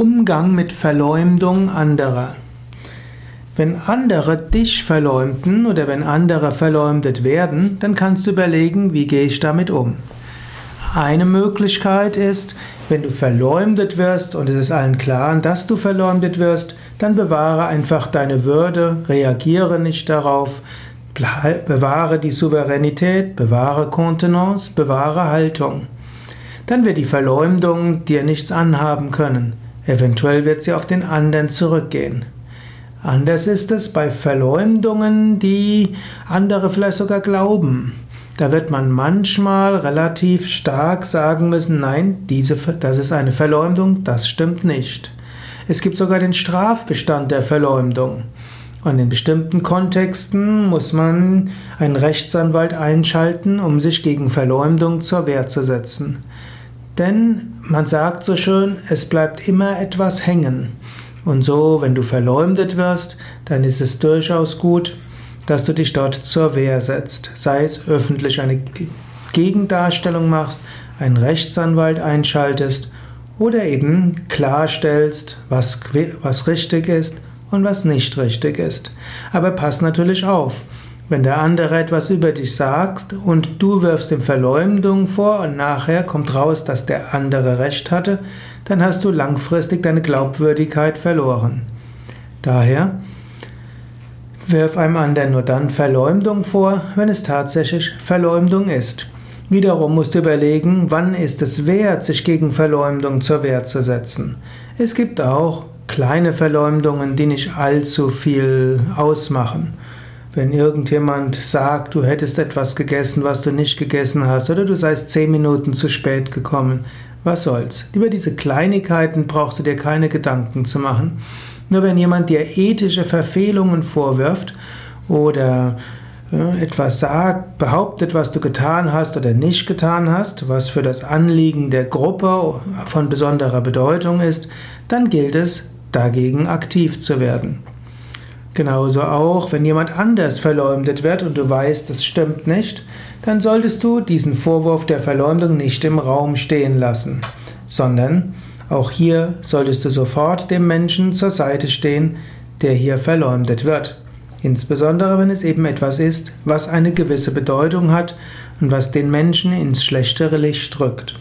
Umgang mit Verleumdung anderer. Wenn andere dich verleumden oder wenn andere verleumdet werden, dann kannst du überlegen, wie gehe ich damit um. Eine Möglichkeit ist, wenn du verleumdet wirst und es ist allen klar, dass du verleumdet wirst, dann bewahre einfach deine Würde, reagiere nicht darauf, bewahre die Souveränität, bewahre Kontenance, bewahre Haltung. Dann wird die Verleumdung dir nichts anhaben können. Eventuell wird sie auf den anderen zurückgehen. Anders ist es bei Verleumdungen, die andere vielleicht sogar glauben. Da wird man manchmal relativ stark sagen müssen, nein, diese, das ist eine Verleumdung, das stimmt nicht. Es gibt sogar den Strafbestand der Verleumdung. Und in bestimmten Kontexten muss man einen Rechtsanwalt einschalten, um sich gegen Verleumdung zur Wehr zu setzen. Denn man sagt so schön, es bleibt immer etwas hängen. Und so, wenn du verleumdet wirst, dann ist es durchaus gut, dass du dich dort zur Wehr setzt. Sei es öffentlich eine Gegendarstellung machst, einen Rechtsanwalt einschaltest oder eben klarstellst, was, was richtig ist und was nicht richtig ist. Aber pass natürlich auf. Wenn der andere etwas über dich sagt und du wirfst ihm Verleumdung vor und nachher kommt raus, dass der andere recht hatte, dann hast du langfristig deine Glaubwürdigkeit verloren. Daher wirf einem anderen nur dann Verleumdung vor, wenn es tatsächlich Verleumdung ist. Wiederum musst du überlegen, wann ist es wert, sich gegen Verleumdung zur Wehr zu setzen. Es gibt auch kleine Verleumdungen, die nicht allzu viel ausmachen. Wenn irgendjemand sagt, du hättest etwas gegessen, was du nicht gegessen hast, oder du seist zehn Minuten zu spät gekommen, was soll's? Über diese Kleinigkeiten brauchst du dir keine Gedanken zu machen. Nur wenn jemand dir ethische Verfehlungen vorwirft oder äh, etwas sagt, behauptet, was du getan hast oder nicht getan hast, was für das Anliegen der Gruppe von besonderer Bedeutung ist, dann gilt es, dagegen aktiv zu werden. Genauso auch, wenn jemand anders verleumdet wird und du weißt, das stimmt nicht, dann solltest du diesen Vorwurf der Verleumdung nicht im Raum stehen lassen, sondern auch hier solltest du sofort dem Menschen zur Seite stehen, der hier verleumdet wird. Insbesondere wenn es eben etwas ist, was eine gewisse Bedeutung hat und was den Menschen ins schlechtere Licht drückt.